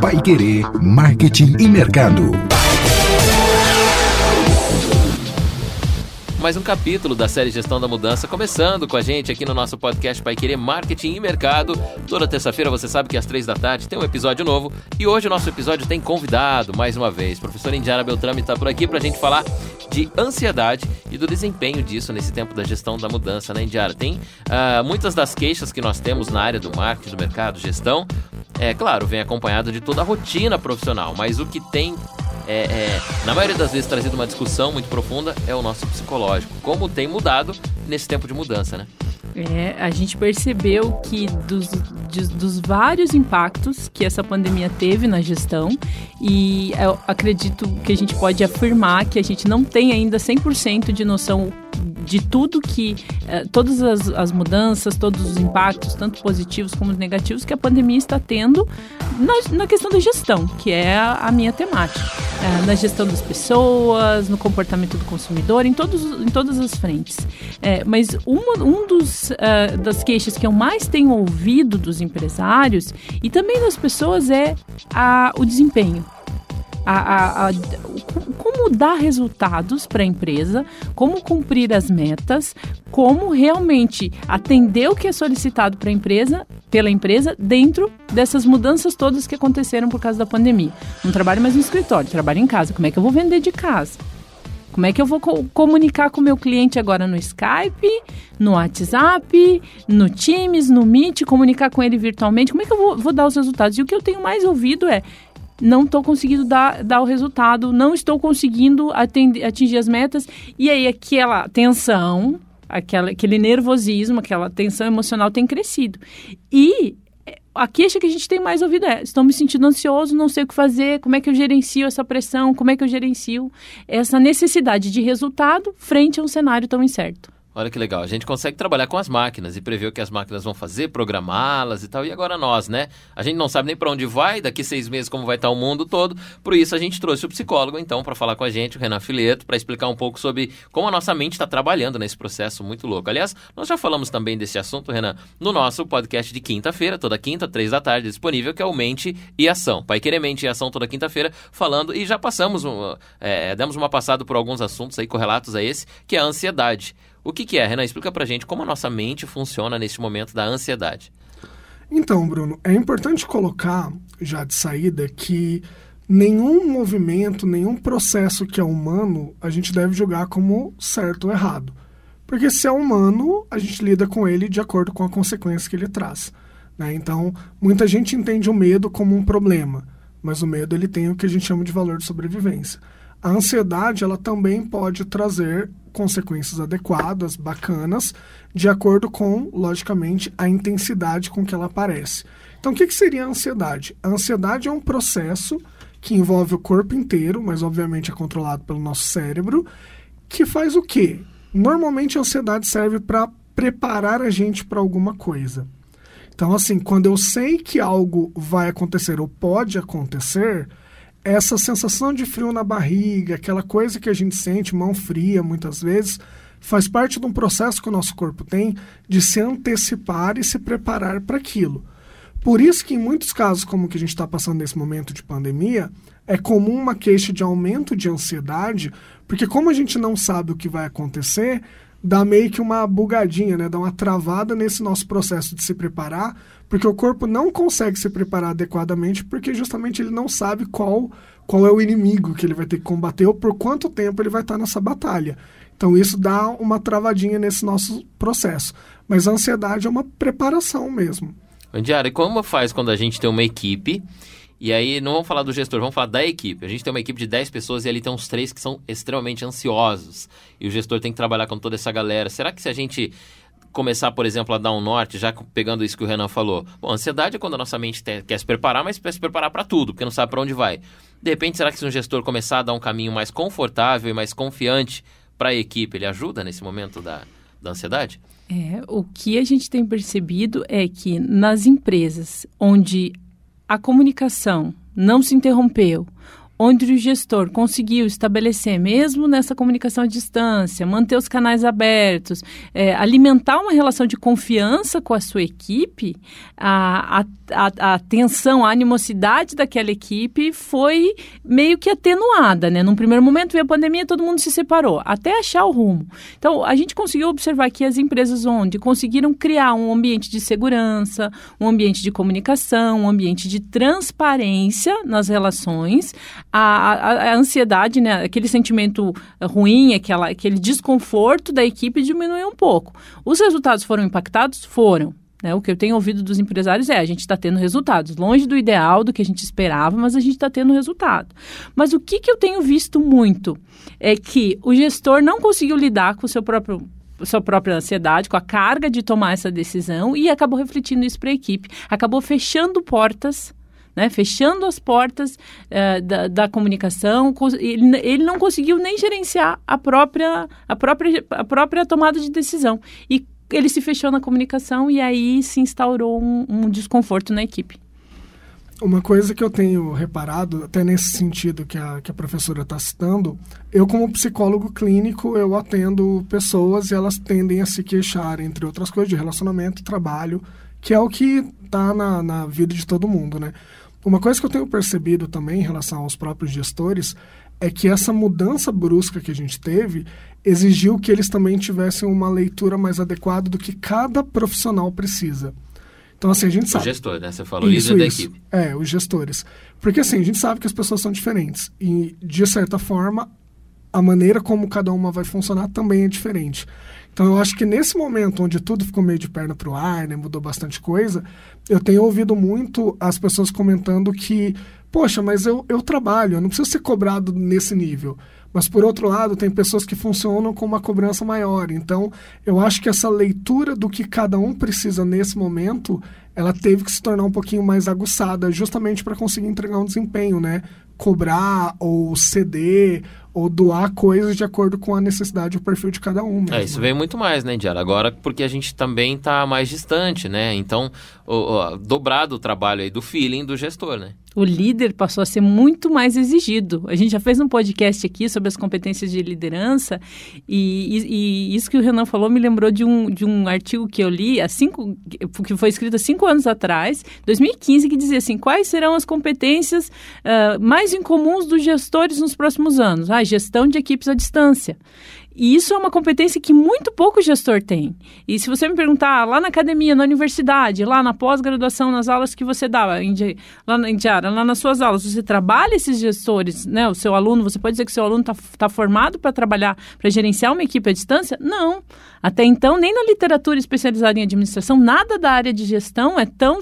Pai Querer Marketing e Mercado. Mais um capítulo da série Gestão da Mudança, começando com a gente aqui no nosso podcast Pai Querer Marketing e Mercado. Toda terça-feira você sabe que às três da tarde tem um episódio novo e hoje o nosso episódio tem convidado mais uma vez. Professor Indiara Beltrame está por aqui para a gente falar de ansiedade e do desempenho disso nesse tempo da gestão da mudança, né, Indiara? Tem uh, muitas das queixas que nós temos na área do marketing, do mercado, gestão, é claro, vem acompanhado de toda a rotina profissional, mas o que tem é, é, na maioria das vezes trazido uma discussão muito profunda é o nosso psicológico. Como tem mudado nesse tempo de mudança, né? É, a gente percebeu que dos, de, dos vários impactos que essa pandemia teve na gestão, e eu acredito que a gente pode afirmar que a gente não tem ainda 100% de noção de tudo que, eh, todas as, as, mudanças, todos os impactos, tanto positivos como negativos, que a pandemia está tendo na, na questão da gestão, que é a, minha temática. Eh, na gestão das pessoas, no comportamento do consumidor, em, todos, em todas as frentes. Eh, mas uma um dos, das queixas que eu mais tenho ouvido dos empresários e também das pessoas é a, o desempenho a, a, a como dar resultados para a empresa, como cumprir as metas, como realmente atender o que é solicitado para a empresa, pela empresa, dentro dessas mudanças todas que aconteceram por causa da pandemia. Não trabalho mais no escritório, trabalho em casa. Como é que eu vou vender de casa? Como é que eu vou co comunicar com o meu cliente agora no Skype, no WhatsApp, no Teams, no Meet, comunicar com ele virtualmente? Como é que eu vou, vou dar os resultados? E o que eu tenho mais ouvido é não estou conseguindo dar, dar o resultado, não estou conseguindo atender, atingir as metas. E aí aquela tensão, aquela, aquele nervosismo, aquela tensão emocional tem crescido. E a queixa que a gente tem mais ouvido é: estou me sentindo ansioso, não sei o que fazer, como é que eu gerencio essa pressão, como é que eu gerencio essa necessidade de resultado frente a um cenário tão incerto. Olha que legal, a gente consegue trabalhar com as máquinas e prever o que as máquinas vão fazer, programá-las e tal. E agora nós, né? A gente não sabe nem para onde vai, daqui seis meses como vai estar o mundo todo. Por isso a gente trouxe o psicólogo, então, para falar com a gente, o Renan Fileto, para explicar um pouco sobre como a nossa mente está trabalhando nesse processo muito louco. Aliás, nós já falamos também desse assunto, Renan, no nosso podcast de quinta-feira, toda quinta, três da tarde, disponível, que é o Mente e Ação. Pai Querer Mente e Ação toda quinta-feira, falando e já passamos, um, é, demos uma passada por alguns assuntos aí correlatos a esse, que é a ansiedade. O que, que é, Renan? Explica pra gente como a nossa mente funciona neste momento da ansiedade. Então, Bruno, é importante colocar já de saída que nenhum movimento, nenhum processo que é humano, a gente deve julgar como certo ou errado. Porque se é humano, a gente lida com ele de acordo com a consequência que ele traz. Né? Então, muita gente entende o medo como um problema, mas o medo ele tem o que a gente chama de valor de sobrevivência. A ansiedade ela também pode trazer consequências adequadas, bacanas, de acordo com, logicamente, a intensidade com que ela aparece. Então, o que, que seria a ansiedade? A ansiedade é um processo que envolve o corpo inteiro, mas obviamente é controlado pelo nosso cérebro, que faz o quê? Normalmente a ansiedade serve para preparar a gente para alguma coisa. Então, assim, quando eu sei que algo vai acontecer ou pode acontecer, essa sensação de frio na barriga, aquela coisa que a gente sente, mão fria muitas vezes, faz parte de um processo que o nosso corpo tem de se antecipar e se preparar para aquilo. Por isso que em muitos casos, como que a gente está passando nesse momento de pandemia, é comum uma queixa de aumento de ansiedade, porque como a gente não sabe o que vai acontecer, dá meio que uma bugadinha, né? dá uma travada nesse nosso processo de se preparar, porque o corpo não consegue se preparar adequadamente, porque justamente ele não sabe qual, qual é o inimigo que ele vai ter que combater ou por quanto tempo ele vai estar nessa batalha. Então isso dá uma travadinha nesse nosso processo. Mas a ansiedade é uma preparação mesmo. Diário, como faz quando a gente tem uma equipe e aí, não vamos falar do gestor, vamos falar da equipe. A gente tem uma equipe de 10 pessoas e ali tem uns três que são extremamente ansiosos. E o gestor tem que trabalhar com toda essa galera. Será que se a gente começar, por exemplo, a dar um norte, já pegando isso que o Renan falou. Bom, ansiedade é quando a nossa mente quer se preparar, mas quer se preparar para tudo, porque não sabe para onde vai. De repente, será que se um gestor começar a dar um caminho mais confortável e mais confiante para a equipe, ele ajuda nesse momento da, da ansiedade? É, o que a gente tem percebido é que nas empresas onde a comunicação não se interrompeu, onde o gestor conseguiu estabelecer, mesmo nessa comunicação à distância, manter os canais abertos, é, alimentar uma relação de confiança com a sua equipe, a, a, a, a, tensão, a animosidade daquela equipe foi meio que atenuada, né? Num primeiro momento veio a pandemia, todo mundo se separou, até achar o rumo. Então, a gente conseguiu observar que as empresas onde conseguiram criar um ambiente de segurança, um ambiente de comunicação, um ambiente de transparência nas relações, a, a, a, ansiedade, né, aquele sentimento ruim, aquela, aquele desconforto da equipe diminuiu um pouco. Os resultados foram impactados? Foram. Né? O que eu tenho ouvido dos empresários é a gente está tendo resultados, longe do ideal, do que a gente esperava, mas a gente está tendo resultado. Mas o que, que eu tenho visto muito é que o gestor não conseguiu lidar com o seu próprio sua própria ansiedade, com a carga de tomar essa decisão e acabou refletindo isso para a equipe. Acabou fechando portas né, fechando as portas uh, da, da, comunicação. Ele, ele, não conseguiu nem gerenciar a própria, a, própria, a própria tomada de decisão. E ele se fechou na comunicação e aí se instaurou um, um desconforto na equipe. Uma coisa que eu tenho reparado, até nesse sentido que a, que a professora está citando, eu como psicólogo clínico, eu atendo pessoas e elas tendem a se queixar, entre outras coisas, de relacionamento, trabalho, que é o que está na, na vida de todo mundo, né? Uma coisa que eu tenho percebido também em relação aos próprios gestores é que essa mudança brusca que a gente teve exigiu que eles também tivessem uma leitura mais adequada do que cada profissional precisa. Então, assim, a gente sabe. O gestor, né? Você falou isso, líder isso. da equipe. É, os gestores. Porque, assim, a gente sabe que as pessoas são diferentes. E, de certa forma, a maneira como cada uma vai funcionar também é diferente. Então eu acho que nesse momento onde tudo ficou meio de perna para o ar, né, mudou bastante coisa, eu tenho ouvido muito as pessoas comentando que, poxa, mas eu, eu trabalho, eu não preciso ser cobrado nesse nível. Mas por outro lado, tem pessoas que funcionam com uma cobrança maior. Então, eu acho que essa leitura do que cada um precisa nesse momento, ela teve que se tornar um pouquinho mais aguçada, justamente para conseguir entregar um desempenho, né? Cobrar ou ceder ou doar coisas de acordo com a necessidade e o perfil de cada um. Mesmo. É, isso veio muito mais, né, Diara? Agora, porque a gente também está mais distante, né? Então, dobrado o trabalho aí do feeling do gestor, né? O líder passou a ser muito mais exigido. A gente já fez um podcast aqui sobre as competências de liderança e, e, e isso que o Renan falou me lembrou de um, de um artigo que eu li há cinco, que foi escrito há cinco anos atrás, 2015, que dizia assim, quais serão as competências uh, mais incomuns dos gestores nos próximos anos? Ah, gestão de equipes à distância. E isso é uma competência que muito pouco gestor tem. E se você me perguntar lá na academia, na universidade, lá na pós-graduação, nas aulas que você dá, lá, na, Indiara, lá nas suas aulas, você trabalha esses gestores, né? O seu aluno, você pode dizer que seu aluno está tá formado para trabalhar, para gerenciar uma equipe à distância? Não. Até então, nem na literatura especializada em administração, nada da área de gestão é tão,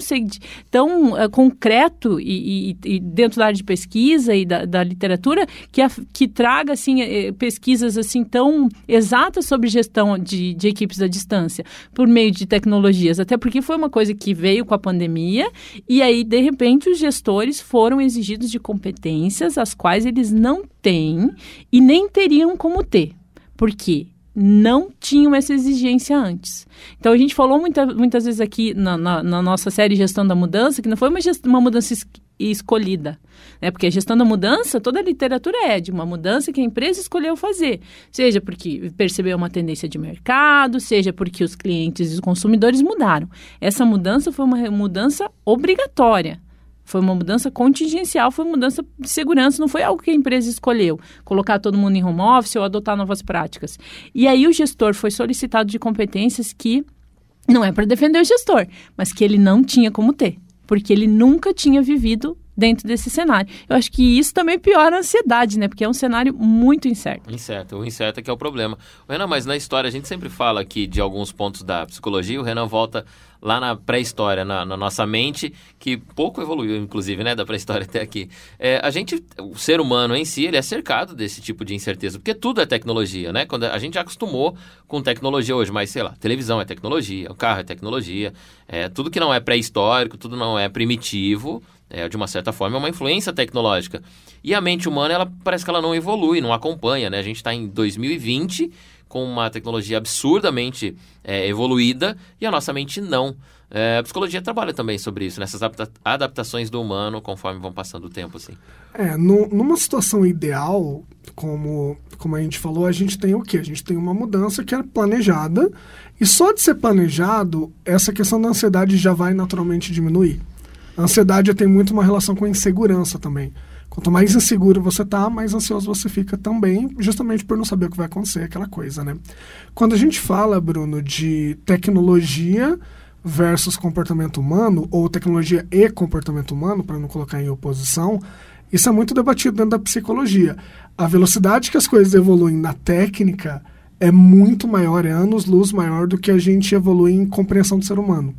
tão é, concreto e, e, e, dentro da área de pesquisa e da, da literatura que, a, que traga assim, é, pesquisas assim tão exatas sobre gestão de, de equipes à distância por meio de tecnologias. Até porque foi uma coisa que veio com a pandemia e aí, de repente, os gestores foram exigidos de competências as quais eles não têm e nem teriam como ter. Por quê? não tinham essa exigência antes. Então, a gente falou muita, muitas vezes aqui na, na, na, nossa série Gestão da Mudança que não foi uma, gest, uma mudança es, escolhida. Né? Porque a gestão da mudança, toda a literatura é de uma mudança que a empresa escolheu fazer. Seja porque percebeu uma tendência de mercado, seja porque os clientes e os consumidores mudaram. Essa mudança foi uma mudança obrigatória. Foi uma mudança contingencial, foi uma mudança de segurança, não foi algo que a empresa escolheu, colocar todo mundo em home office ou adotar novas práticas. E aí o gestor foi solicitado de competências que não é para defender o gestor, mas que ele não tinha como ter, porque ele nunca tinha vivido dentro desse cenário. Eu acho que isso também piora a ansiedade, né? Porque é um cenário muito incerto. Incerto, o incerto é que é o problema. Renan, mas na história a gente sempre fala aqui de alguns pontos da psicologia, o Renan volta lá na pré-história, na, na, nossa mente, que pouco evoluiu, inclusive, né, da pré-história até aqui. É, a gente, o ser humano em si, ele é cercado desse tipo de incerteza, porque tudo é tecnologia, né? Quando a gente já acostumou com tecnologia hoje, mas sei lá, televisão é tecnologia, o carro é tecnologia, é, tudo que não é pré-histórico, tudo não é primitivo, é, de uma certa forma, é uma influência tecnológica. E a mente humana, ela parece que ela não evolui, não acompanha, né? A gente está em 2020 com uma tecnologia absurdamente é, evoluída e a nossa mente não. É, a psicologia trabalha também sobre isso, nessas adapta adaptações do humano conforme vão passando o tempo, assim. É, no, numa situação ideal, como, como a gente falou, a gente tem o quê? A gente tem uma mudança que é planejada e só de ser planejado, essa questão da ansiedade já vai naturalmente diminuir. A ansiedade tem muito uma relação com a insegurança também. Quanto mais inseguro você tá, mais ansioso você fica também, justamente por não saber o que vai acontecer, aquela coisa, né? Quando a gente fala, Bruno, de tecnologia versus comportamento humano, ou tecnologia e comportamento humano, para não colocar em oposição, isso é muito debatido dentro da psicologia. A velocidade que as coisas evoluem na técnica é muito maior, é anos-luz maior do que a gente evolui em compreensão do ser humano.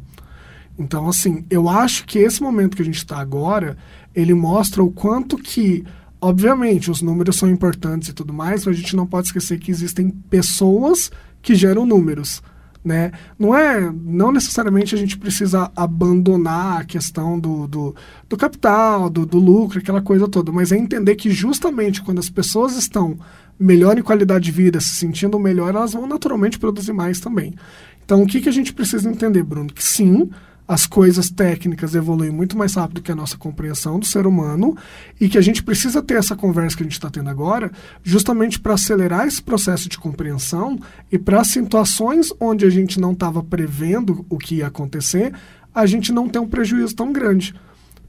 Então, assim, eu acho que esse momento que a gente está agora, ele mostra o quanto que, obviamente, os números são importantes e tudo mais, mas a gente não pode esquecer que existem pessoas que geram números. Né? Não é, não necessariamente a gente precisa abandonar a questão do, do, do capital, do, do lucro, aquela coisa toda, mas é entender que justamente quando as pessoas estão melhor em qualidade de vida, se sentindo melhor, elas vão naturalmente produzir mais também. Então, o que, que a gente precisa entender, Bruno? Que sim, as coisas técnicas evoluem muito mais rápido que a nossa compreensão do ser humano e que a gente precisa ter essa conversa que a gente está tendo agora, justamente para acelerar esse processo de compreensão e para situações onde a gente não estava prevendo o que ia acontecer, a gente não ter um prejuízo tão grande.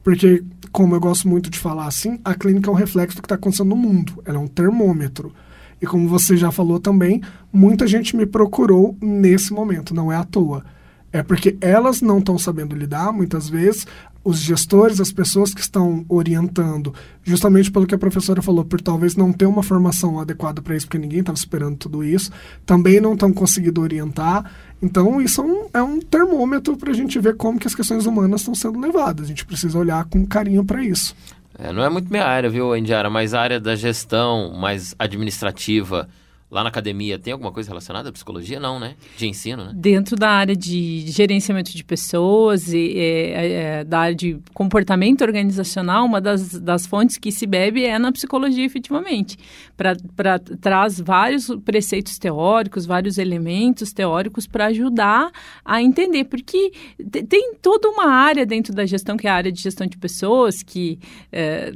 Porque, como eu gosto muito de falar assim, a clínica é um reflexo do que está acontecendo no mundo, ela é um termômetro. E como você já falou também, muita gente me procurou nesse momento, não é à toa é porque elas não estão sabendo lidar, muitas vezes, os gestores, as pessoas que estão orientando, justamente pelo que a professora falou, por talvez não ter uma formação adequada para isso, porque ninguém estava esperando tudo isso, também não estão conseguindo orientar. Então, isso é um, é um termômetro para a gente ver como que as questões humanas estão sendo levadas. A gente precisa olhar com carinho para isso. É, não é muito minha área, viu, Indiara? Mas a área da gestão mais administrativa Lá na academia tem alguma coisa relacionada à psicologia? Não, né? De ensino, né? Dentro da área de gerenciamento de pessoas e é, é, da área de comportamento organizacional, uma das, das fontes que se bebe é na psicologia, efetivamente. Para traz vários preceitos teóricos, vários elementos teóricos para ajudar a entender. Porque tem toda uma área dentro da gestão, que é a área de gestão de pessoas, que é,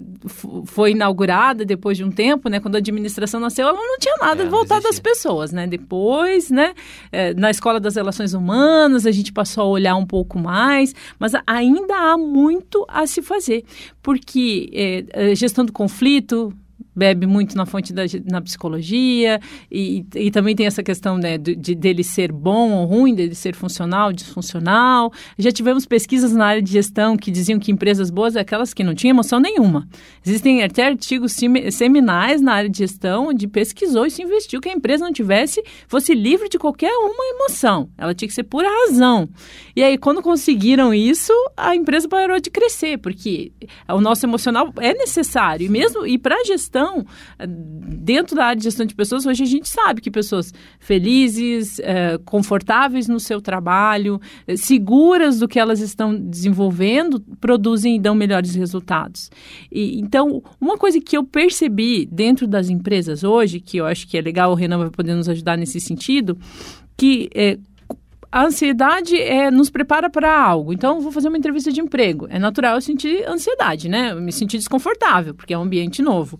foi inaugurada depois de um tempo, né? Quando a administração nasceu, ela não tinha nada é, voltar das pessoas, né? Depois, né, é, na escola das relações humanas, a gente passou a olhar um pouco mais, mas ainda há muito a se fazer, porque é, gestão do conflito, bebe muito na fonte da na psicologia e, e também tem essa questão né, de, de, dele ser bom ou ruim, dele ser funcional, disfuncional. Já tivemos pesquisas na área de gestão que diziam que empresas boas é aquelas que não tinham emoção nenhuma. Existem até artigos seminais na área de gestão onde pesquisou e se investiu que a empresa não tivesse, fosse livre de qualquer uma emoção. Ela tinha que ser pura razão. E aí, quando conseguiram isso, a empresa parou de crescer, porque o nosso emocional é necessário. E mesmo e para a gestão, gestão, dentro da área de gestão de pessoas, hoje a gente sabe que pessoas felizes, é, confortáveis no seu trabalho, é, seguras do que elas estão desenvolvendo, produzem e dão melhores resultados. E, então, uma coisa que eu percebi dentro das empresas hoje, que eu acho que é legal, o Renan vai poder nos ajudar nesse sentido, que é, a ansiedade é, nos prepara para algo. Então, vou fazer uma entrevista de emprego. É natural eu sentir ansiedade, né? Eu me sentir desconfortável, porque é um ambiente novo.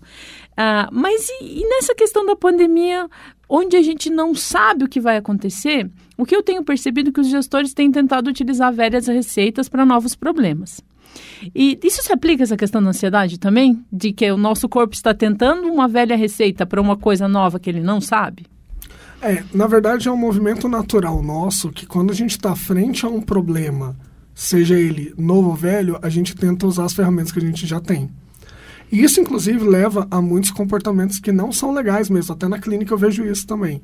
Ah, mas e, e nessa questão da pandemia, onde a gente não sabe o que vai acontecer, o que eu tenho percebido é que os gestores têm tentado utilizar velhas receitas para novos problemas. E isso se aplica essa questão da ansiedade também? De que o nosso corpo está tentando uma velha receita para uma coisa nova que ele não sabe? É, na verdade é um movimento natural nosso que quando a gente está frente a um problema, seja ele novo ou velho, a gente tenta usar as ferramentas que a gente já tem. E isso, inclusive, leva a muitos comportamentos que não são legais mesmo. Até na clínica eu vejo isso também.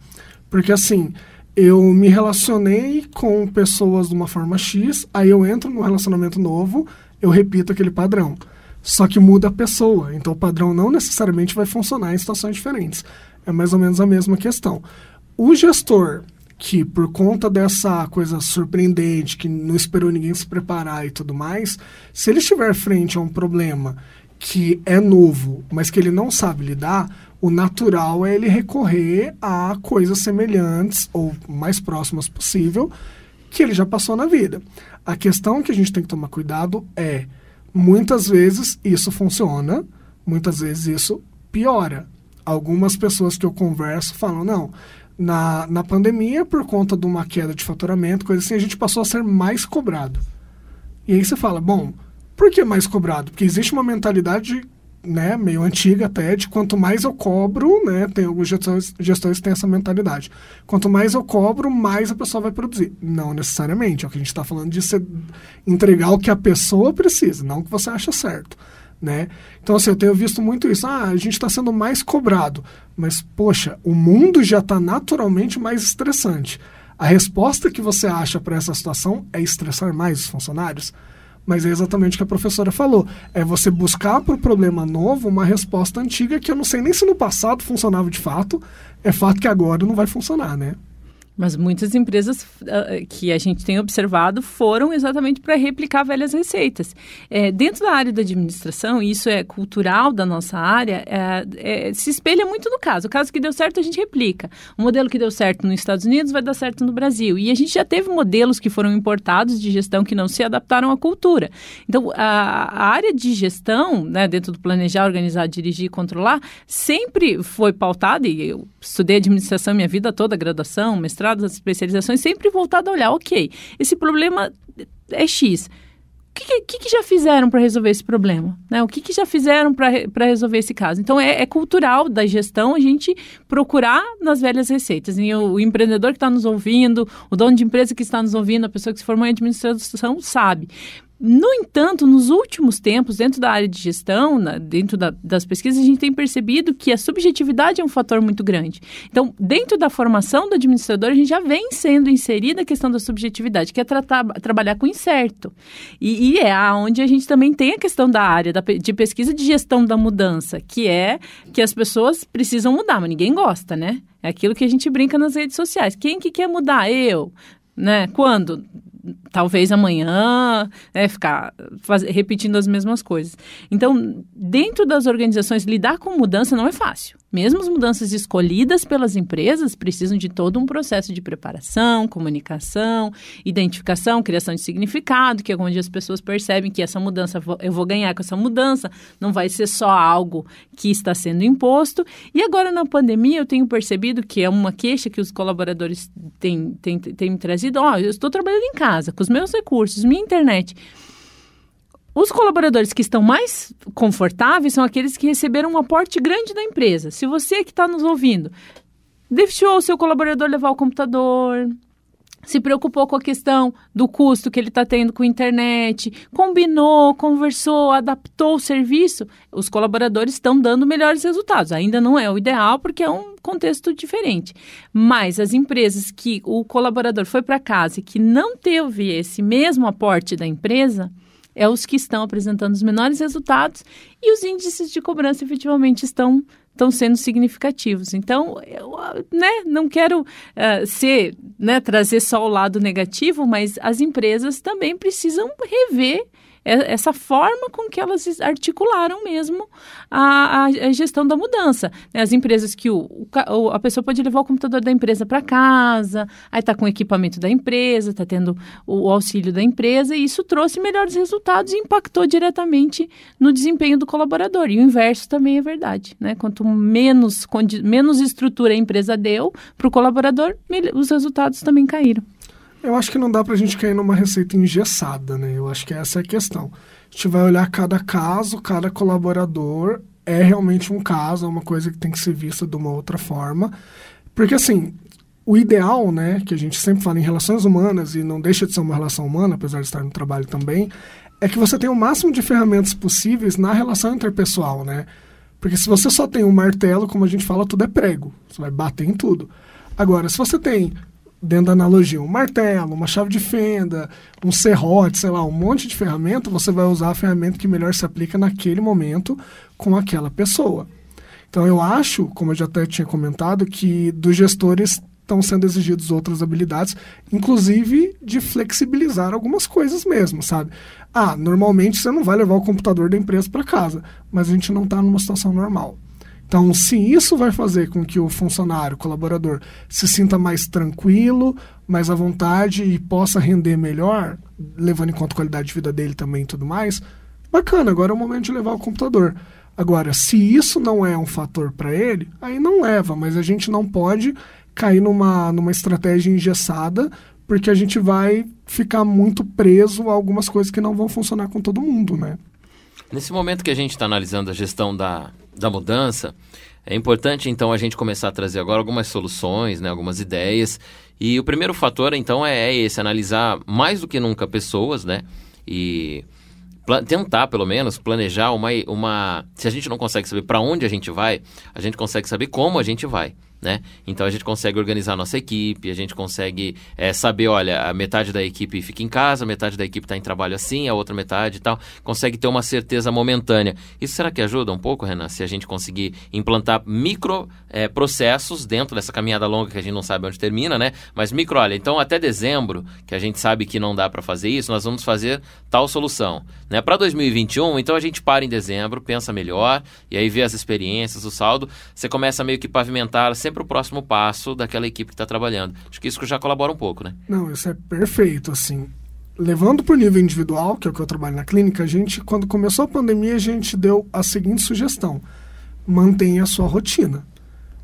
Porque, assim, eu me relacionei com pessoas de uma forma X, aí eu entro num relacionamento novo, eu repito aquele padrão. Só que muda a pessoa, então o padrão não necessariamente vai funcionar em situações diferentes. É mais ou menos a mesma questão. O gestor que, por conta dessa coisa surpreendente, que não esperou ninguém se preparar e tudo mais, se ele estiver frente a um problema que é novo, mas que ele não sabe lidar, o natural é ele recorrer a coisas semelhantes ou mais próximas possível que ele já passou na vida. A questão que a gente tem que tomar cuidado é muitas vezes isso funciona, muitas vezes isso piora. Algumas pessoas que eu converso falam, não, na, na pandemia, por conta de uma queda de faturamento, coisa assim, a gente passou a ser mais cobrado. E aí você fala, bom, por que mais cobrado? Porque existe uma mentalidade né, meio antiga até, de quanto mais eu cobro, né, tem alguns gestores, gestores que têm essa mentalidade. Quanto mais eu cobro, mais a pessoa vai produzir. Não necessariamente, é o que a gente está falando de ser, entregar o que a pessoa precisa, não o que você acha certo. Né? Então, assim, eu tenho visto muito isso. Ah, a gente está sendo mais cobrado. Mas, poxa, o mundo já está naturalmente mais estressante. A resposta que você acha para essa situação é estressar mais os funcionários? Mas é exatamente o que a professora falou. É você buscar para o problema novo uma resposta antiga que eu não sei nem se no passado funcionava de fato. É fato que agora não vai funcionar, né? Mas muitas empresas uh, que a gente tem observado foram exatamente para replicar velhas receitas. É, dentro da área da administração, isso é cultural da nossa área, é, é, se espelha muito no caso. O caso que deu certo, a gente replica. O modelo que deu certo nos Estados Unidos vai dar certo no Brasil. E a gente já teve modelos que foram importados de gestão que não se adaptaram à cultura. Então, a, a área de gestão, né, dentro do planejar, organizar, dirigir e controlar, sempre foi pautada, e eu estudei administração minha vida toda, graduação, mestrado, mestrados, as especializações, sempre voltado a olhar, ok, esse problema é X. O que, que, que já fizeram para resolver esse problema? Né? O que, que já fizeram para resolver esse caso? Então, é, é, cultural da gestão a gente procurar nas velhas receitas. E o, o empreendedor que está nos ouvindo, o dono de empresa que está nos ouvindo, a pessoa que se formou em administração, sabe. No entanto, nos últimos tempos, dentro da área de gestão, na, dentro da, das pesquisas, a gente tem percebido que a subjetividade é um fator muito grande. Então, dentro da formação do administrador, a gente já vem sendo inserida a questão da subjetividade, que é tratar, trabalhar com incerto. E, e é onde a gente também tem a questão da área da, de pesquisa de gestão da mudança, que é que as pessoas precisam mudar, mas ninguém gosta, né? É aquilo que a gente brinca nas redes sociais. Quem que quer mudar? Eu. Né? Quando? Talvez amanhã, né, ficar faz, repetindo as mesmas coisas. Então, dentro das organizações, lidar com mudança não é fácil. Mesmo as mudanças escolhidas pelas empresas precisam de todo um processo de preparação, comunicação, identificação, criação de significado, que é onde as pessoas percebem que essa mudança, eu vou ganhar com essa mudança, não vai ser só algo que está sendo imposto. E agora, na pandemia, eu tenho percebido que é uma queixa que os colaboradores têm, têm, têm me trazido: ó, oh, eu estou trabalhando em casa, com os meus recursos, minha internet. Os colaboradores que estão mais confortáveis são aqueles que receberam um aporte grande da empresa. Se você que está nos ouvindo deixou o seu colaborador levar o computador, se preocupou com a questão do custo que ele está tendo com a internet, combinou, conversou, adaptou o serviço, os colaboradores estão dando melhores resultados. Ainda não é o ideal porque é um contexto diferente. Mas as empresas que o colaborador foi para casa e que não teve esse mesmo aporte da empresa, é os que estão apresentando os menores resultados e os índices de cobrança efetivamente estão estão sendo significativos. Então, eu né, não quero uh, ser, né, trazer só o lado negativo, mas as empresas também precisam rever essa forma com que elas articularam mesmo a, a gestão da mudança. Né? As empresas que o, o, a pessoa pode levar o computador da empresa para casa, aí está com o equipamento da empresa, está tendo o, o auxílio da empresa, e isso trouxe melhores resultados e impactou diretamente no desempenho do colaborador. E o inverso também é verdade. Né? Quanto menos, menos estrutura a empresa deu para o colaborador, os resultados também caíram. Eu acho que não dá para a gente cair numa receita engessada, né? Eu acho que essa é a questão. A gente vai olhar cada caso, cada colaborador é realmente um caso, é uma coisa que tem que ser vista de uma outra forma. Porque, assim, o ideal, né, que a gente sempre fala em relações humanas, e não deixa de ser uma relação humana, apesar de estar no trabalho também, é que você tenha o máximo de ferramentas possíveis na relação interpessoal, né? Porque se você só tem um martelo, como a gente fala, tudo é prego. Você vai bater em tudo. Agora, se você tem dentro da analogia, um martelo, uma chave de fenda, um serrote, sei lá, um monte de ferramenta, você vai usar a ferramenta que melhor se aplica naquele momento com aquela pessoa. Então eu acho, como eu já até tinha comentado, que dos gestores estão sendo exigidas outras habilidades, inclusive de flexibilizar algumas coisas mesmo, sabe? Ah, normalmente você não vai levar o computador da empresa para casa, mas a gente não está numa situação normal. Então, se isso vai fazer com que o funcionário, o colaborador, se sinta mais tranquilo, mais à vontade e possa render melhor, levando em conta a qualidade de vida dele também e tudo mais, bacana, agora é o momento de levar o computador. Agora, se isso não é um fator para ele, aí não leva, mas a gente não pode cair numa, numa estratégia engessada, porque a gente vai ficar muito preso a algumas coisas que não vão funcionar com todo mundo, né? Nesse momento que a gente está analisando a gestão da, da mudança, é importante então a gente começar a trazer agora algumas soluções, né, algumas ideias. E o primeiro fator então é, é esse, analisar mais do que nunca pessoas, né? E tentar, pelo menos, planejar uma, uma. Se a gente não consegue saber para onde a gente vai, a gente consegue saber como a gente vai né? Então a gente consegue organizar a nossa equipe, a gente consegue é, saber, olha, a metade da equipe fica em casa, metade da equipe está em trabalho assim, a outra metade e tal, consegue ter uma certeza momentânea. Isso será que ajuda um pouco, Renan, se a gente conseguir implantar micro é, processos dentro dessa caminhada longa que a gente não sabe onde termina, né? Mas micro, olha, então até dezembro, que a gente sabe que não dá para fazer isso, nós vamos fazer tal solução, né? Para 2021, então a gente para em dezembro, pensa melhor e aí vê as experiências, o saldo, você começa meio que pavimentar sempre o próximo passo daquela equipe que está trabalhando. Acho que isso já colabora um pouco, né? Não, isso é perfeito, assim. Levando para o nível individual, que é o que eu trabalho na clínica, a gente, quando começou a pandemia, a gente deu a seguinte sugestão: mantenha a sua rotina.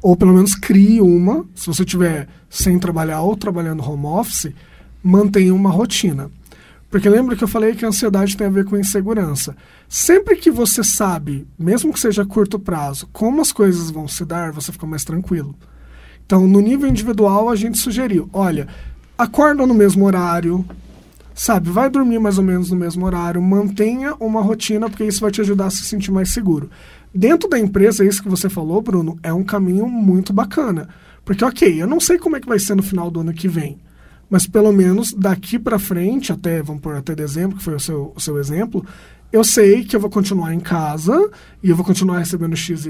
Ou pelo menos crie uma, se você estiver sem trabalhar ou trabalhando home office, mantenha uma rotina. Porque lembra que eu falei que a ansiedade tem a ver com insegurança. Sempre que você sabe, mesmo que seja a curto prazo, como as coisas vão se dar, você fica mais tranquilo. Então, no nível individual, a gente sugeriu: olha, acorda no mesmo horário, sabe? Vai dormir mais ou menos no mesmo horário, mantenha uma rotina, porque isso vai te ajudar a se sentir mais seguro. Dentro da empresa, isso que você falou, Bruno, é um caminho muito bacana. Porque, ok, eu não sei como é que vai ser no final do ano que vem mas pelo menos daqui para frente, até, vamos por até dezembro, que foi o seu, o seu exemplo, eu sei que eu vou continuar em casa e eu vou continuar recebendo XYZ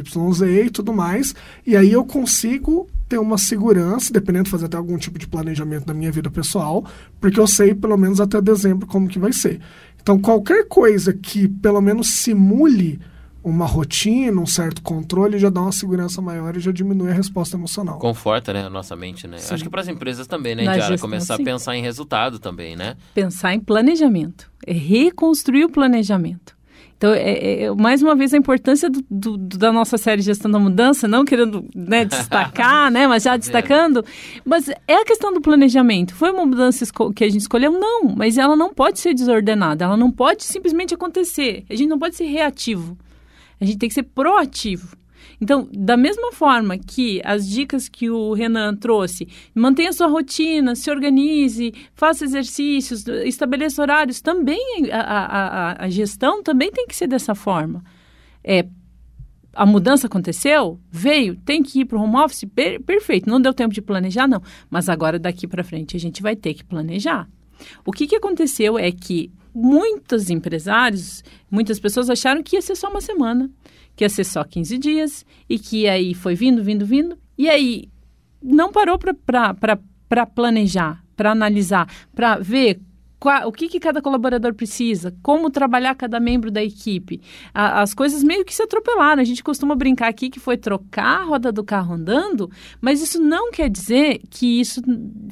e tudo mais, e aí eu consigo ter uma segurança, dependendo de fazer até algum tipo de planejamento da minha vida pessoal, porque eu sei pelo menos até dezembro como que vai ser. Então, qualquer coisa que pelo menos simule uma rotina, um certo controle, já dá uma segurança maior e já diminui a resposta emocional. Conforta, né, a nossa mente, né? Sim. Acho que para as empresas também, né, Indiara? Começar sim. a pensar em resultado também, né? Pensar em planejamento. É reconstruir o planejamento. Então, é, é, é mais uma vez, a importância do, do, da nossa série Gestão da Mudança, não querendo né, destacar, né, mas já destacando, mas é a questão do planejamento. Foi uma mudança que a gente escolheu? Não, mas ela não pode ser desordenada, ela não pode simplesmente acontecer. A gente não pode ser reativo. A gente tem que ser proativo. Então, da mesma forma que as dicas que o Renan trouxe, mantenha sua rotina, se organize, faça exercícios, estabeleça horários, também a, a, a gestão também tem que ser dessa forma. É, a mudança aconteceu, veio, tem que ir para o home office, per, perfeito, não deu tempo de planejar, não. Mas agora, daqui para frente, a gente vai ter que planejar. O que, que aconteceu é que muitos empresários, muitas pessoas acharam que ia ser só uma semana, que ia ser só 15 dias e que aí foi vindo, vindo, vindo. E aí não parou para planejar, para analisar, para ver o que, que cada colaborador precisa, como trabalhar cada membro da equipe. A, as coisas meio que se atropelaram. A gente costuma brincar aqui que foi trocar a roda do carro andando, mas isso não quer dizer que isso,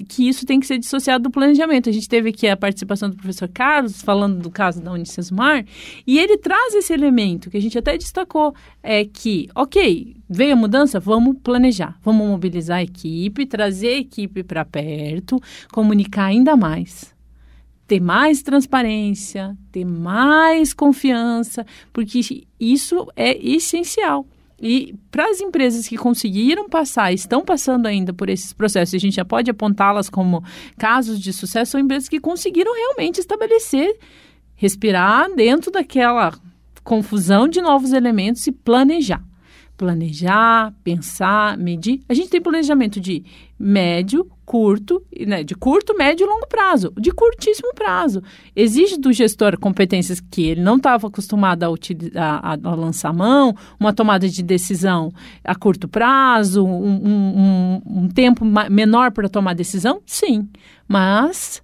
que isso tem que ser dissociado do planejamento. A gente teve aqui a participação do professor Carlos, falando do caso da Unicesumar, e ele traz esse elemento que a gente até destacou, é que, ok, veio a mudança, vamos planejar, vamos mobilizar a equipe, trazer a equipe para perto, comunicar ainda mais ter mais transparência, ter mais confiança, porque isso é essencial. E para as empresas que conseguiram passar, estão passando ainda por esses processos, a gente já pode apontá-las como casos de sucesso, são empresas que conseguiram realmente estabelecer, respirar dentro daquela confusão de novos elementos e planejar planejar, pensar, medir. A gente tem planejamento de médio, curto, né, de curto, médio e longo prazo, de curtíssimo prazo. Exige do gestor competências que ele não estava acostumado a, a, a, lançar mão, uma tomada de decisão a curto prazo, um, um, um tempo menor para tomar decisão? Sim, mas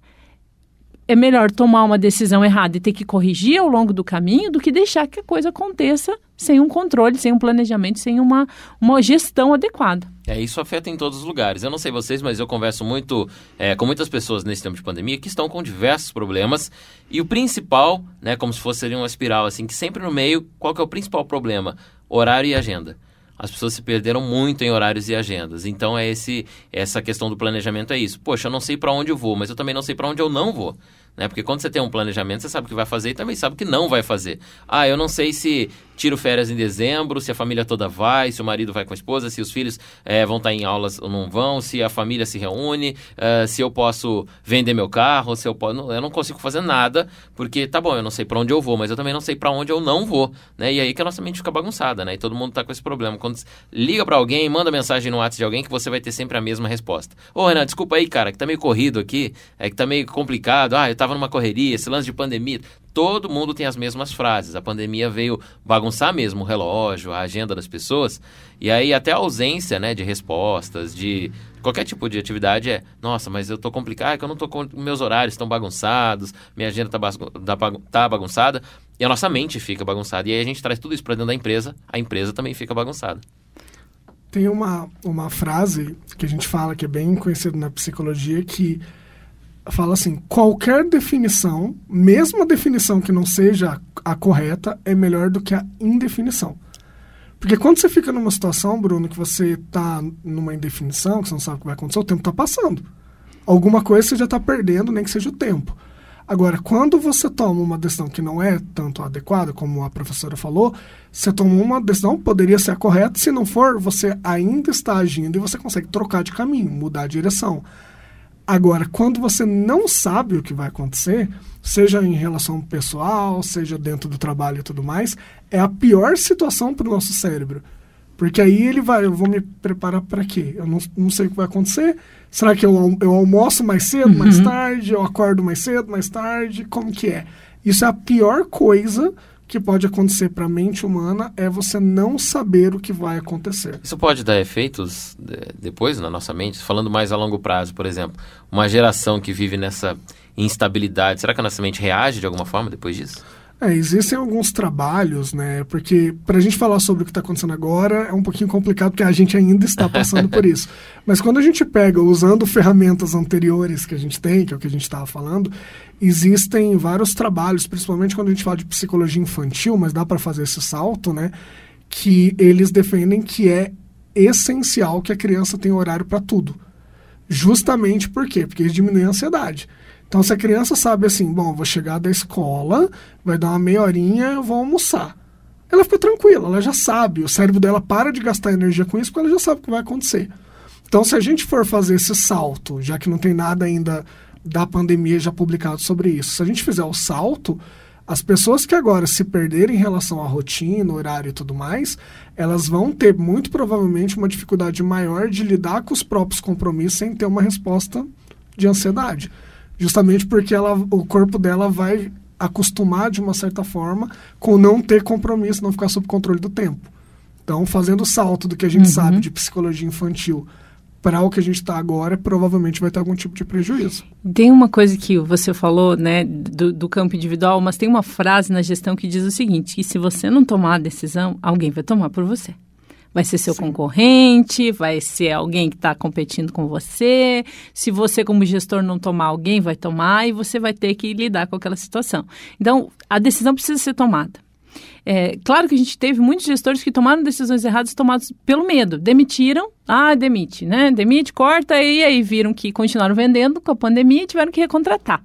é melhor tomar uma decisão errada e ter que corrigir ao longo do caminho do que deixar que a coisa aconteça sem um controle, sem um planejamento, sem uma, uma gestão adequada. É, isso afeta em todos os lugares. Eu não sei vocês, mas eu converso muito é, com muitas pessoas nesse tempo de pandemia que estão com diversos problemas. E o principal, né, como se fosse uma espiral, assim, que sempre no meio, qual que é o principal problema? Horário e agenda as pessoas se perderam muito em horários e agendas. Então é esse essa questão do planejamento é isso. Poxa, eu não sei para onde eu vou, mas eu também não sei para onde eu não vou. Né? Porque quando você tem um planejamento, você sabe o que vai fazer e também sabe o que não vai fazer. Ah, eu não sei se tiro férias em dezembro, se a família toda vai, se o marido vai com a esposa, se os filhos é, vão estar em aulas ou não vão, se a família se reúne, uh, se eu posso vender meu carro, se eu posso. Eu não consigo fazer nada, porque tá bom, eu não sei para onde eu vou, mas eu também não sei para onde eu não vou. Né? E aí que a nossa mente fica bagunçada, né? E todo mundo tá com esse problema. Quando liga para alguém, manda mensagem no WhatsApp de alguém que você vai ter sempre a mesma resposta. Ô, Renan, desculpa aí, cara, que tá meio corrido aqui, é que tá meio complicado. Ah, eu tava numa correria, esse lance de pandemia todo mundo tem as mesmas frases. A pandemia veio bagunçar mesmo o relógio, a agenda das pessoas. E aí até a ausência né, de respostas, de qualquer tipo de atividade é, nossa, mas eu tô complicado, é que eu não tô com meus horários estão bagunçados, minha agenda tá, tá bagunçada, e a nossa mente fica bagunçada. E aí a gente traz tudo isso para dentro da empresa, a empresa também fica bagunçada. Tem uma, uma frase que a gente fala que é bem conhecida na psicologia que fala assim: qualquer definição, mesmo a definição que não seja a correta, é melhor do que a indefinição. Porque quando você fica numa situação, Bruno, que você está numa indefinição, que você não sabe o que vai acontecer, o tempo está passando. Alguma coisa você já está perdendo, nem que seja o tempo. Agora, quando você toma uma decisão que não é tanto adequada, como a professora falou, você toma uma decisão, poderia ser a correta, se não for, você ainda está agindo e você consegue trocar de caminho, mudar a direção. Agora, quando você não sabe o que vai acontecer, seja em relação pessoal, seja dentro do trabalho e tudo mais, é a pior situação para o nosso cérebro. Porque aí ele vai, eu vou me preparar para quê? Eu não, não sei o que vai acontecer. Será que eu, eu almoço mais cedo, uhum. mais tarde? Eu acordo mais cedo, mais tarde? Como que é? Isso é a pior coisa que pode acontecer para a mente humana é você não saber o que vai acontecer. Isso pode dar efeitos depois na nossa mente, falando mais a longo prazo, por exemplo, uma geração que vive nessa instabilidade, será que a nossa mente reage de alguma forma depois disso? É, existem alguns trabalhos, né? Porque para a gente falar sobre o que está acontecendo agora é um pouquinho complicado, porque a gente ainda está passando por isso. Mas quando a gente pega, usando ferramentas anteriores que a gente tem, que é o que a gente estava falando, existem vários trabalhos, principalmente quando a gente fala de psicologia infantil, mas dá para fazer esse salto, né? Que eles defendem que é essencial que a criança tenha horário para tudo. Justamente por quê? Porque diminui a ansiedade. Então, se a criança sabe assim, bom, vou chegar da escola, vai dar uma meia horinha, eu vou almoçar. Ela fica tranquila, ela já sabe, o cérebro dela para de gastar energia com isso, porque ela já sabe o que vai acontecer. Então, se a gente for fazer esse salto, já que não tem nada ainda da pandemia já publicado sobre isso, se a gente fizer o salto, as pessoas que agora se perderem em relação à rotina, horário e tudo mais, elas vão ter muito provavelmente uma dificuldade maior de lidar com os próprios compromissos sem ter uma resposta de ansiedade justamente porque ela, o corpo dela vai acostumar de uma certa forma com não ter compromisso, não ficar sob controle do tempo. Então, fazendo o salto do que a gente uhum. sabe de psicologia infantil para o que a gente está agora, provavelmente vai ter algum tipo de prejuízo. Tem uma coisa que você falou, né, do, do, campo individual, mas tem uma frase na gestão que diz o seguinte: que se você não tomar a decisão, alguém vai tomar por você. Vai ser seu Sim. concorrente, vai ser alguém que está competindo com você. Se você, como gestor, não tomar, alguém vai tomar e você vai ter que lidar com aquela situação. Então, a decisão precisa ser tomada. É, claro que a gente teve muitos gestores que tomaram decisões erradas tomadas pelo medo. Demitiram, ah, demite, né? Demite, corta, e aí viram que continuaram vendendo com a pandemia e tiveram que recontratar.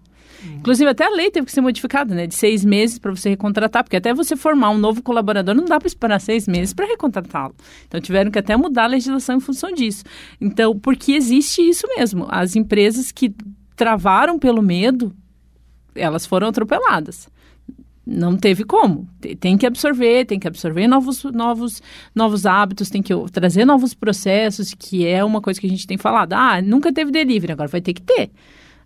Inclusive, até a lei teve que ser modificada, né? De seis meses para você recontratar, porque até você formar um novo colaborador não dá para esperar seis meses para recontratá-lo. Então, tiveram que até mudar a legislação em função disso. Então, porque existe isso mesmo. As empresas que travaram pelo medo, elas foram atropeladas não teve como. Tem que absorver, tem que absorver novos, novos, novos hábitos, tem que trazer novos processos, que é uma coisa que a gente tem falado. Ah, nunca teve delivery, agora vai ter que ter.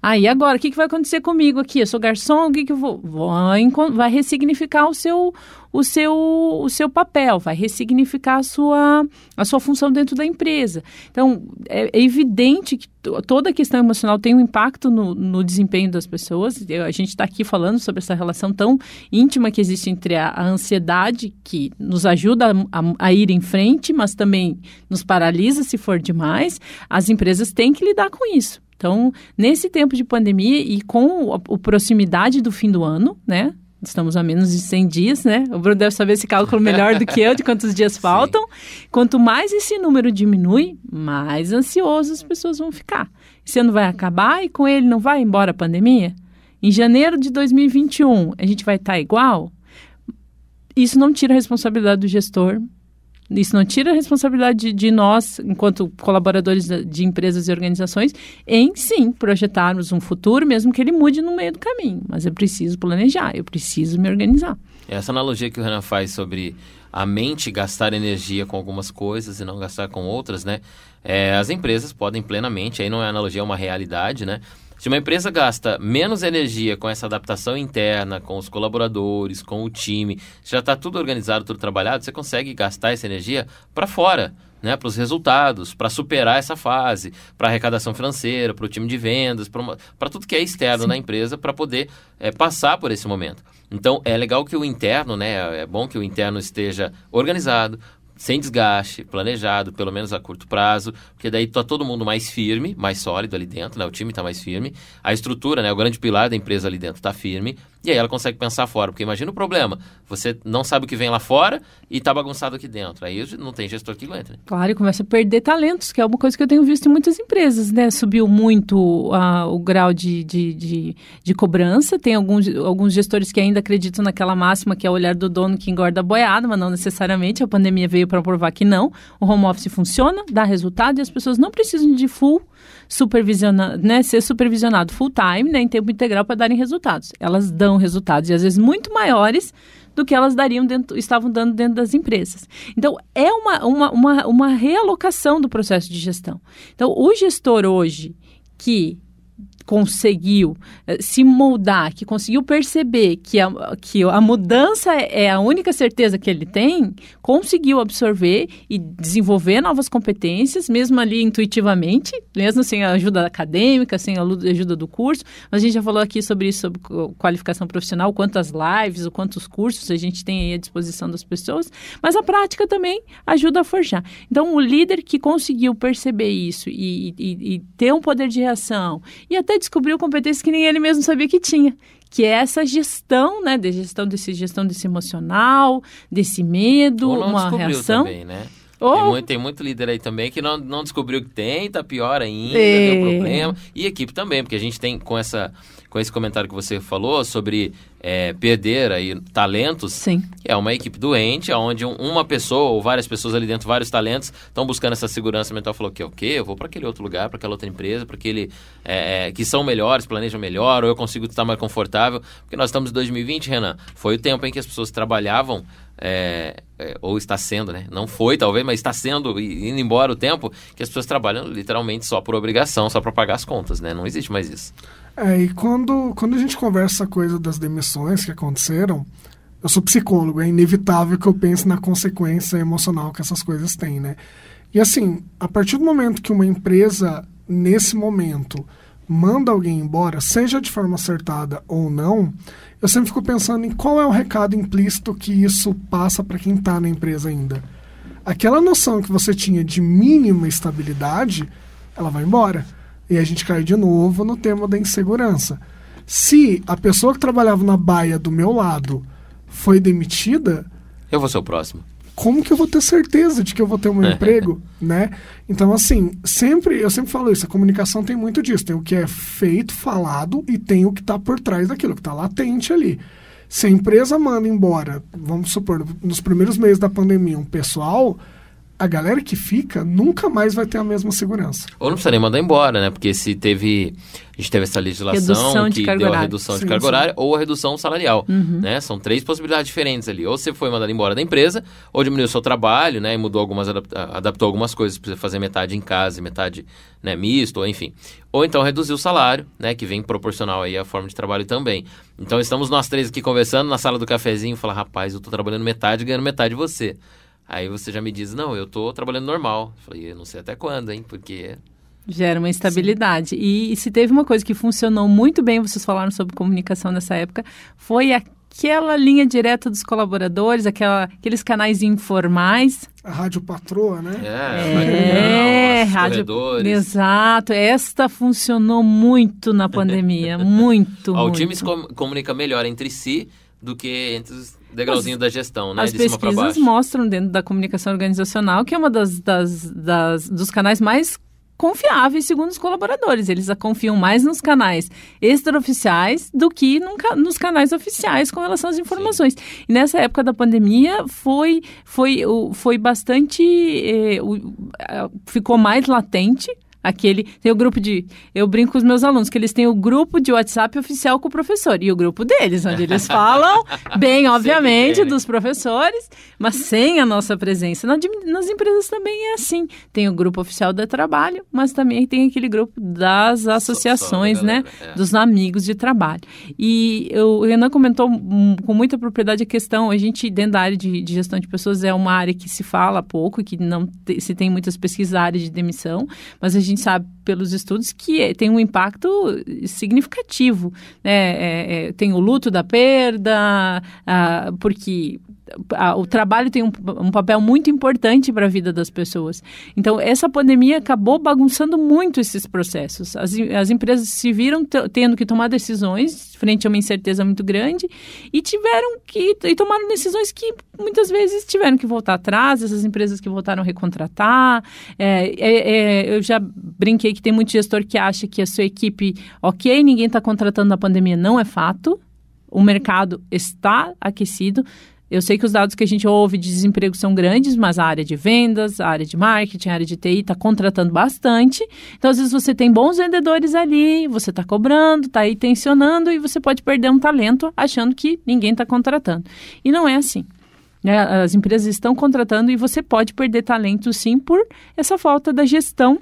Aí agora, o que, que vai acontecer comigo aqui? Eu sou garçom, o que, que eu vou? Vai, vai ressignificar o seu, o, seu, o seu papel, vai ressignificar a sua, a sua função dentro da empresa. Então, é, é evidente que toda a questão emocional tem um impacto no, no desempenho das pessoas. Eu, a gente está aqui falando sobre essa relação tão íntima que existe entre a, a ansiedade, que nos ajuda a, a, a ir em frente, mas também nos paralisa se for demais. As empresas têm que lidar com isso. Então, nesse tempo de pandemia e com a, a proximidade do fim do ano, né? Estamos a menos de 100 dias, né? O Bruno deve saber esse cálculo melhor do que eu, de quantos dias faltam. Quanto mais esse número diminui, mais ansiosas as pessoas vão ficar. Esse ano vai acabar e com ele não vai embora a pandemia? Em janeiro de 2021, a gente vai estar igual? Isso não tira a responsabilidade do gestor, isso não tira a responsabilidade de, de, nós, enquanto colaboradores de empresas e organizações, em sim projetarmos um futuro, mesmo que ele mude no meio do caminho. Mas eu preciso planejar, eu preciso me organizar. Essa analogia que o Renan faz sobre a mente gastar energia com algumas coisas e não gastar com outras, né? É, as empresas podem plenamente, aí não é analogia, é uma realidade, né? Se uma empresa gasta menos energia com essa adaptação interna, com os colaboradores, com o time, já está tudo organizado, tudo trabalhado, você consegue gastar essa energia para fora. Né, para os resultados, para superar essa fase, para arrecadação financeira, para o time de vendas, para tudo que é externo Sim. na empresa, para poder é, passar por esse momento. Então, é legal que o interno, né, é bom que o interno esteja organizado, sem desgaste, planejado, pelo menos a curto prazo, porque daí tá todo mundo mais firme, mais sólido ali dentro, né? O time está mais firme, a estrutura, né? O grande pilar da empresa ali dentro está firme, e aí ela consegue pensar fora, porque imagina o problema, você não sabe o que vem lá fora e está bagunçado aqui dentro, aí não tem gestor que aguenta. Né? Claro, e começa a perder talentos, que é uma coisa que eu tenho visto em muitas empresas, né? Subiu muito uh, o grau de, de, de, de, cobrança, tem alguns, alguns gestores que ainda acreditam naquela máxima que é o olhar do dono que engorda a boiada, mas não necessariamente, a pandemia veio para provar que não, o home office funciona, dá resultado e as pessoas não precisam de full supervisionar, né, ser supervisionado full time, né, em tempo integral para darem resultados. Elas dão resultados e às vezes muito maiores do que elas dariam dentro, estavam dando dentro das empresas. Então, é uma, uma, uma, uma realocação do processo de gestão. Então, o gestor hoje que conseguiu eh, se moldar, que conseguiu perceber que a, que a mudança é, a única certeza que ele tem, conseguiu absorver e desenvolver novas competências, mesmo ali intuitivamente, mesmo sem a ajuda acadêmica, sem a ajuda do curso. A gente já falou aqui sobre isso, sobre qualificação profissional, quantas lives, o quantos cursos a gente tem aí à disposição das pessoas, mas a prática também ajuda a forjar. Então, o líder que conseguiu perceber isso e, e, e ter um poder de reação e até descobriu competências que nem ele mesmo sabia que tinha, que é essa gestão, né, de gestão desse gestão desse emocional, desse medo, Ou não uma reação. Também, né? Oh. Tem, muito, tem, muito, líder aí também que não, não descobriu que tem, tá pior ainda, é. deu problema. E equipe também, porque a gente tem com essa com esse comentário que você falou sobre é, perder aí talentos, Sim. é uma equipe doente, onde uma pessoa ou várias pessoas ali dentro, vários talentos, estão buscando essa segurança mental. Falou que o quê? Eu vou para aquele outro lugar, para aquela outra empresa, para aquele é, é, que são melhores, planejam melhor, ou eu consigo estar mais confortável. Porque nós estamos em 2020, Renan. Foi o tempo em que as pessoas trabalhavam é, é, ou está sendo, né? Não foi, talvez, mas está sendo, indo embora o tempo, que as pessoas trabalham literalmente só por obrigação, só para pagar as contas, né? Não existe mais isso. É, e quando, quando a gente conversa a coisa das demissões que aconteceram, eu sou psicólogo, é inevitável que eu pense na consequência emocional que essas coisas têm, né? E assim, a partir do momento que uma empresa, nesse momento, manda alguém embora, seja de forma acertada ou não, eu sempre fico pensando em qual é o recado implícito que isso passa para quem está na empresa ainda. Aquela noção que você tinha de mínima estabilidade, ela vai embora. E a gente cai de novo no tema da insegurança. Se a pessoa que trabalhava na baia do meu lado foi demitida. Eu vou ser o próximo. Como que eu vou ter certeza de que eu vou ter um emprego, né? Então, assim, sempre, eu sempre falo isso, a comunicação tem muito disso. Tem o que é feito, falado, e tem o que está por trás daquilo, que está latente ali. Se a empresa manda embora, vamos supor, nos primeiros meses da pandemia, um pessoal, a galera que fica nunca mais vai ter a mesma segurança. Ou não precisa nem mandar embora, né? Porque se teve. A gente teve essa legislação Redução de que carga deu a redução de Sim, carga sim. horária ou a redução salarial. Uhum. Né? São três possibilidades diferentes ali. Ou você foi mandado embora da empresa, ou diminuiu o seu trabalho, né? E mudou algumas, adap- adaptou algumas coisas para você fazer metade em casa e metade né, misto, ou enfim. Ou então reduziu o salário, né? Que vem proporcional aí à forma de trabalho também. Então estamos nós três aqui conversando na sala do cafezinho e falar, rapaz, eu tô trabalhando metade ganhando metade de você. Aí você já me diz, não, eu tô trabalhando normal. Eu falei, eu não sei até quando, hein? Porque Gera uma instabilidade. E, se teve uma coisa que funcionou muito bem, vocês falaram sobre comunicação nessa época, foi aquela linha direta dos colaboradores, aquela, aqueles canais informais. A rádio patroa, né? É, É, rádio. Exato. Esta funcionou muito na pandemia. muito. Ó, o muito. time se com- comunica melhor entre si do que entre os degrauzinhos da gestão, né? As pesquisas mostram dentro da comunicação organizacional que é uma das, das, das- dos canais mais confiáveis segundo os colaboradores. Eles confiam mais nos canais extraoficiais do que num ca- nos canais oficiais com relação às informações. E nessa época da pandemia foi, foi, foi bastante. eh, ficou mais latente. Aquele tem o grupo de. Eu brinco com os meus alunos que eles têm o grupo de WhatsApp oficial com o professor e o grupo deles, onde eles falam, bem, obviamente, né? dos professores, mas sem a nossa presença. Nas empresas também é assim. Tem o grupo oficial do trabalho, mas também tem aquele grupo das associações, né? galera, é. Dos amigos de trabalho. E eu- o Renan comentou com muita propriedade a questão. A gente, dentro da área de, de gestão de pessoas, é uma área que se fala pouco, que não te- se tem muitas pesquisas da área de demissão, mas a gente sabe pelos estudos que é- tem um impacto significativo. Né? É- é- tem o luto da perda, ah, porque a- o trabalho tem um, um papel muito importante para a vida das pessoas. Então, essa pandemia acabou bagunçando muito esses processos. As, as empresas se viram tendo que tomar decisões frente a uma incerteza muito grande e tiveram que e tomaram decisões que muitas vezes tiveram que voltar atrás. Essas empresas que voltaram a recontratar. É, é, é, eu já brinquei que tem muito gestor que acha que a sua equipe, ok, ninguém está contratando na pandemia, não é fato. O mercado está aquecido. Eu sei que os dados que a gente ouve de desemprego são grandes, mas a área de vendas, a área de marketing, a área de TI está contratando bastante. Então, às vezes, você tem bons vendedores ali, você está cobrando, está aí tensionando e você pode perder um talento achando que ninguém está contratando. E não é assim. né? As empresas estão contratando e você pode perder talento, sim, por essa falta da gestão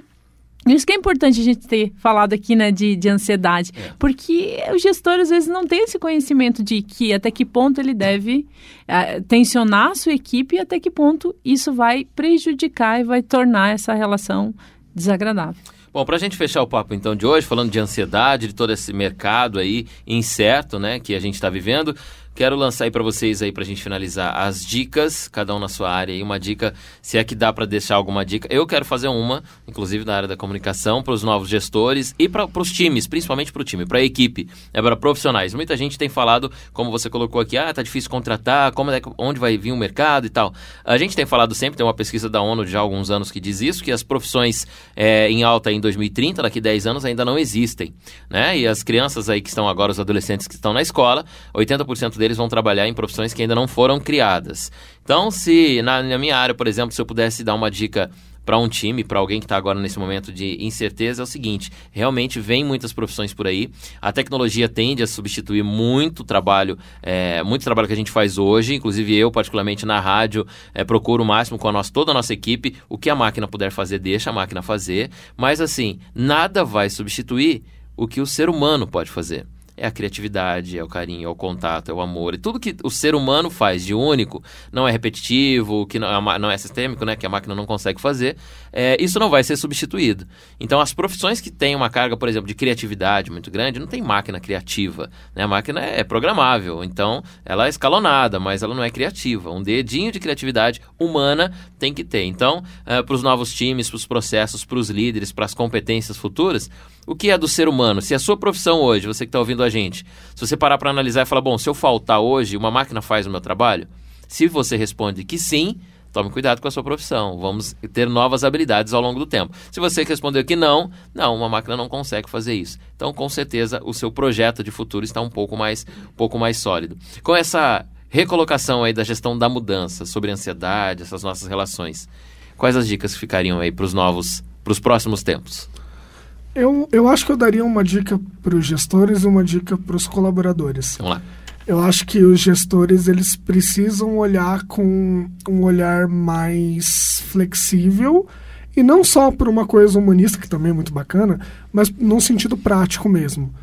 isso que é importante a gente ter falado aqui, né, de, de ansiedade. É. Porque o gestor, às vezes, não tem esse conhecimento de que até que ponto ele deve eh, tensionar a sua equipe e até que ponto isso vai prejudicar e vai tornar essa relação desagradável. Bom, pra gente fechar o papo então de hoje, falando de ansiedade, de todo esse mercado aí incerto, né, que a gente está vivendo, quero lançar aí para vocês aí pra gente finalizar as dicas, cada um na sua área aí, uma dica, se é que dá para deixar alguma dica. Eu quero fazer uma, inclusive na área da comunicação, para os novos gestores e para os times, principalmente para o time, para a equipe, é para profissionais. Muita gente tem falado, como você colocou aqui, ah, tá difícil contratar, como é, onde vai vir o mercado e tal. A gente tem falado sempre, tem uma pesquisa da ONU já há alguns anos que diz isso, que as profissões é, em alta em 2030, daqui 10 anos, ainda não existem, né? E as crianças aí que estão agora, os adolescentes que estão na escola, 80% deles vão trabalhar em profissões que ainda não foram criadas. Então, se na, na minha área, por exemplo, se eu pudesse dar uma dica para um time, para alguém que está agora nesse momento de incerteza, é o seguinte: realmente vem muitas profissões por aí. A tecnologia tende a substituir muito trabalho, é, muito trabalho que a gente faz hoje. Inclusive eu, particularmente na rádio, é, procuro o máximo com a nossa, toda a nossa equipe. O que a máquina puder fazer, deixa a máquina fazer. Mas assim, nada vai substituir o que o ser humano pode fazer. É a criatividade, é o carinho, é o contato, é o amor. E tudo que o ser humano faz de único, não é repetitivo, que não é, não é sistêmico, né? Que a máquina não consegue fazer, é, isso não vai ser substituído. Então, as profissões que têm uma carga, por exemplo, de criatividade muito grande, não tem máquina criativa. Né? A máquina é programável, então ela é escalonada, mas ela não é criativa. Um dedinho de criatividade humana tem que ter. Então, para os novos times, para os processos, para os líderes, para as competências futuras, o que é do ser humano? Se a sua profissão hoje, você que está ouvindo a gente, se você parar para analisar e falar, bom, se eu faltar hoje, uma máquina faz o meu trabalho? Se você responde que sim, tome cuidado com a sua profissão. Vamos ter novas habilidades ao longo do tempo. Se você respondeu que não, não, uma máquina não consegue fazer isso. Então, com certeza, o seu projeto de futuro está um pouco mais, um pouco mais sólido. Com essa recolocação aí da gestão da mudança, sobre ansiedade, essas nossas relações. Quais as dicas que ficariam aí para os novos, para os próximos tempos? Eu, eu acho que eu daria uma dica para os gestores e uma dica para os colaboradores. Vamos lá. Eu acho que os gestores eles precisam olhar com um olhar mais flexível e não só por uma coisa humanista que também é muito bacana, mas num sentido prático mesmo.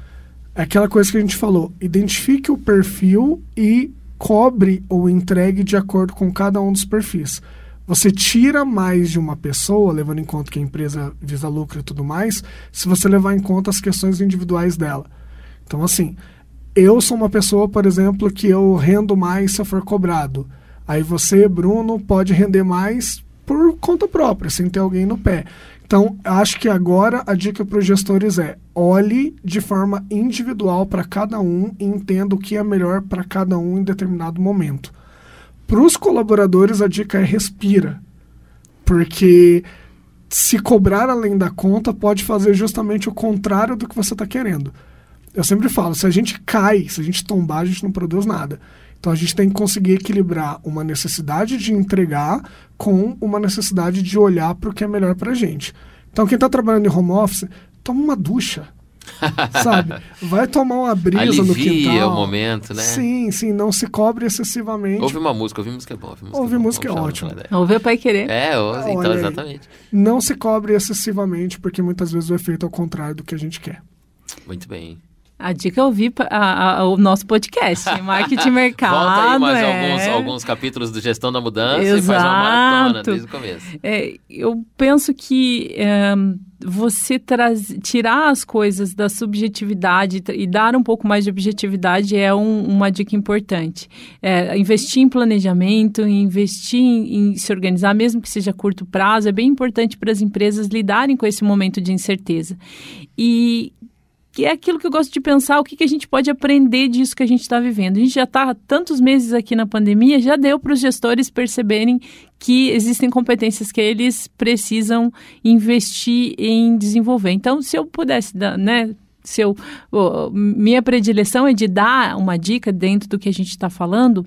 É aquela coisa que a gente falou: identifique o perfil e cobre ou entregue de acordo com cada um dos perfis. Você tira mais de uma pessoa, levando em conta que a empresa visa lucro e tudo mais, se você levar em conta as questões individuais dela. Então, assim, eu sou uma pessoa, por exemplo, que eu rendo mais se eu for cobrado. Aí você, Bruno, pode render mais por conta própria, sem ter alguém no pé. Então, acho que agora a dica para os gestores é olhe de forma individual para cada um e entenda o que é melhor para cada um em determinado momento. Para os colaboradores, a dica é respira. Porque se cobrar além da conta pode fazer justamente o contrário do que você está querendo. Eu sempre falo, se a gente cai, se a gente tombar, a gente não produz nada. Então a gente tem que conseguir equilibrar uma necessidade de entregar com uma necessidade de olhar para o que é melhor para a gente. Então quem está trabalhando em home office, toma uma ducha. sabe? Vai tomar uma brisa Alivia no quintal. o momento, né? Sim, sim, não se cobre excessivamente. Ouve uma música, ouvir música é bom. Ouvir música, Ouvir é, bom, música é ótimo. Ouve o pai querer. É, ou- então, Olha aí. exatamente. Não se cobre excessivamente, porque muitas vezes o efeito é o contrário do que a gente quer. Muito bem. A dica é ouvir a- a- o nosso podcast, Marketing Mercado. Volta aí mais é. alguns, alguns capítulos do Gestão da Mudança e faz uma maratona Exato. desde o começo. É, eu penso que é, você traz, tirar as coisas da subjetividade e dar um pouco mais de objetividade é um- uma dica importante. É, investir em planejamento, investir em, em se organizar, mesmo que seja a curto prazo, é bem importante para as empresas lidarem com esse momento de incerteza. E que é aquilo que eu gosto de pensar, o que, que a gente pode aprender disso que a gente está vivendo. A gente já está há tantos meses aqui na pandemia, já deu para os gestores perceberem que existem competências que eles precisam investir em desenvolver. Então, se eu pudesse dar, né? Se eu, minha predileção é de dar uma dica dentro do que a gente está falando,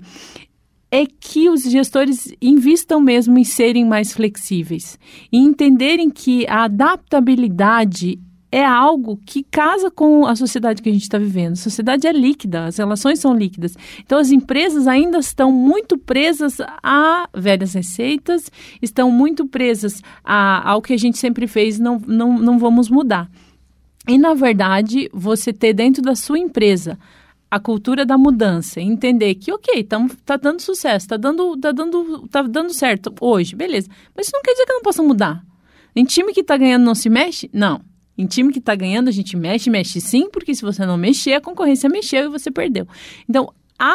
é que os gestores invistam mesmo em serem mais flexíveis e entenderem que a adaptabilidade é algo que casa com a sociedade que a gente está vivendo. A sociedade é líquida, as relações são líquidas. Então, as empresas ainda estão muito presas a velhas receitas, estão muito presas a, ao que a gente sempre fez, não, não, não vamos mudar. E, na verdade, você ter dentro da sua empresa a cultura da mudança, entender que, ok, tamo, tá dando sucesso, tá dando, tá, dando, tá dando certo hoje, beleza. Mas isso não quer dizer que eu não possa mudar. Em time que tá ganhando não se mexe? Não. Em time que tá ganhando, a gente mexe, mexe sim, porque se você não mexer, a concorrência mexeu e você perdeu. Então, a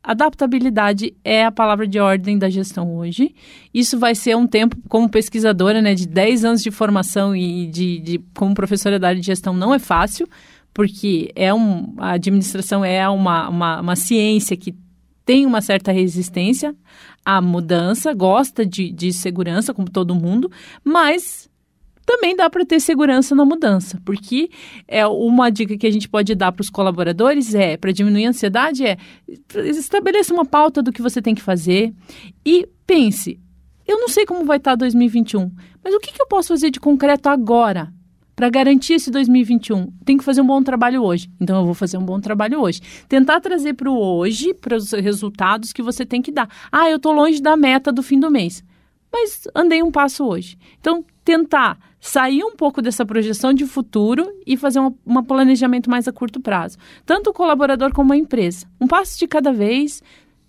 adaptabilidade é a palavra de ordem da gestão hoje. Isso vai ser um tempo, como pesquisadora, né, de 10 anos de formação e de, de como professora da área de gestão, não é fácil, porque é um, a administração é uma, uma, uma ciência que tem uma certa resistência à mudança, gosta de, de segurança, como todo mundo, mas também dá para ter segurança na mudança, porque é uma dica que a gente pode dar para os colaboradores é para diminuir a ansiedade é estabeleça uma pauta do que você tem que fazer e pense, eu não sei como vai estar 2021, mas o que, que eu posso fazer de concreto agora? Para garantir esse 2021, tem que fazer um bom trabalho hoje. Então, eu vou fazer um bom trabalho hoje. Tentar trazer para o hoje, para os resultados que você tem que dar. Ah, eu estou longe da meta do fim do mês mas andei um passo hoje. Então, tentar sair um pouco dessa projeção de futuro e fazer um, um planejamento mais a curto prazo. Tanto o colaborador como a empresa. Um passo de cada vez,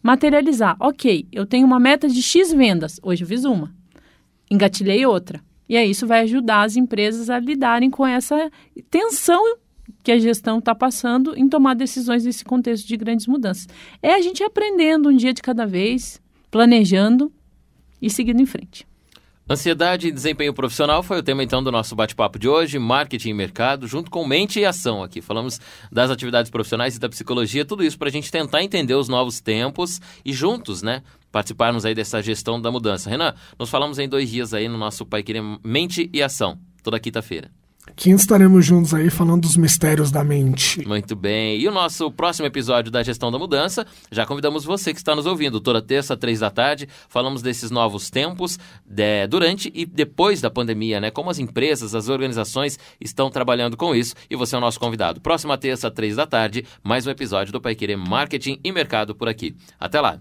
materializar. Ok, eu tenho uma meta de X vendas, hoje eu fiz uma. Engatilhei outra. E aí isso vai ajudar as empresas a lidarem com essa tensão que a gestão está passando em tomar decisões nesse contexto de grandes mudanças. É a gente aprendendo um dia de cada vez, planejando e seguindo em frente. Ansiedade e desempenho profissional foi o tema então do nosso bate-papo de hoje, marketing e mercado, junto com mente e ação aqui. Falamos das atividades profissionais e da psicologia, tudo isso para a gente tentar entender os novos tempos e juntos, né, participarmos aí dessa gestão da mudança. Renan, nós falamos em dois dias aí no nosso Pai Querer Mente e Ação, toda quinta-feira. Quinta estaremos juntos aí falando dos mistérios da mente. Muito bem. E o nosso próximo episódio da Gestão da Mudança, já convidamos você que está nos ouvindo. Toda terça, três da tarde, falamos desses novos tempos, de, durante e depois da pandemia, né? Como as empresas, as organizações estão trabalhando com isso. E você é o nosso convidado. Próxima terça, três da tarde, mais um episódio do Pai Querer Marketing e Mercado por aqui. Até lá.